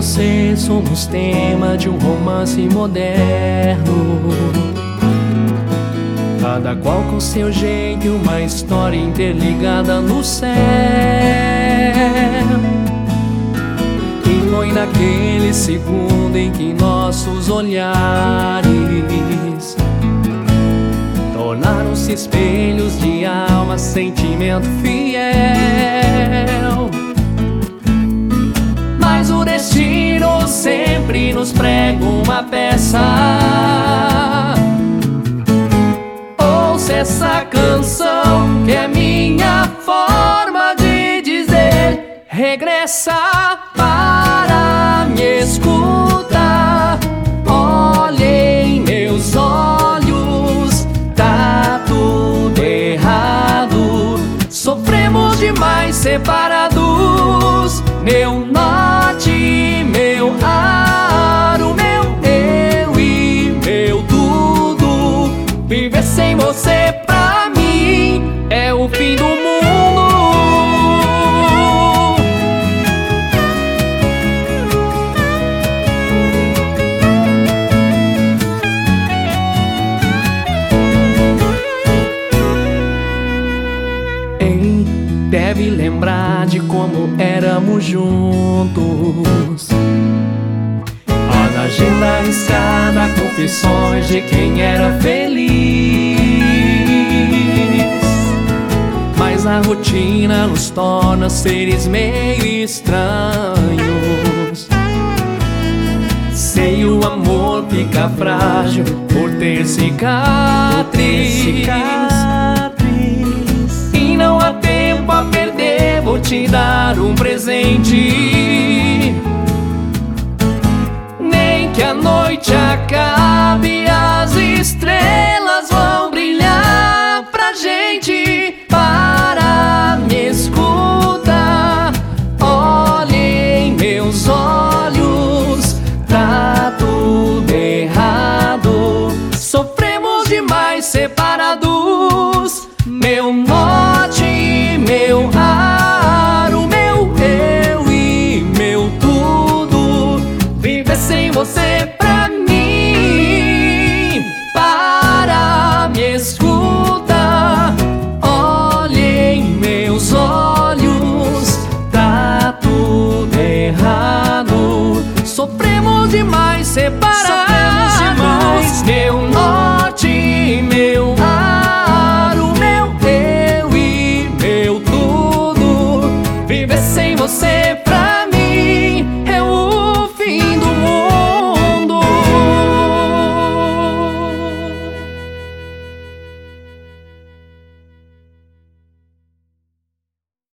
você somos tema de um romance moderno. Cada qual com seu jeito uma história interligada no céu. E foi naquele segundo em que nossos olhares tornaram-se espelhos de alma, sentimento fiel. Peça. Ouça essa canção que é minha forma de dizer: regressa para me escutar. Olhe em meus olhos, tá tudo errado. Sofremos demais separados. Meu norte, meu aro, deve lembrar de como éramos juntos. A agenda arriscada, confissões de quem era feliz. Mas a rotina nos torna seres meio estranhos. Sei o amor fica frágil por ter cicatriz. E presente. Nem que a noite acabe,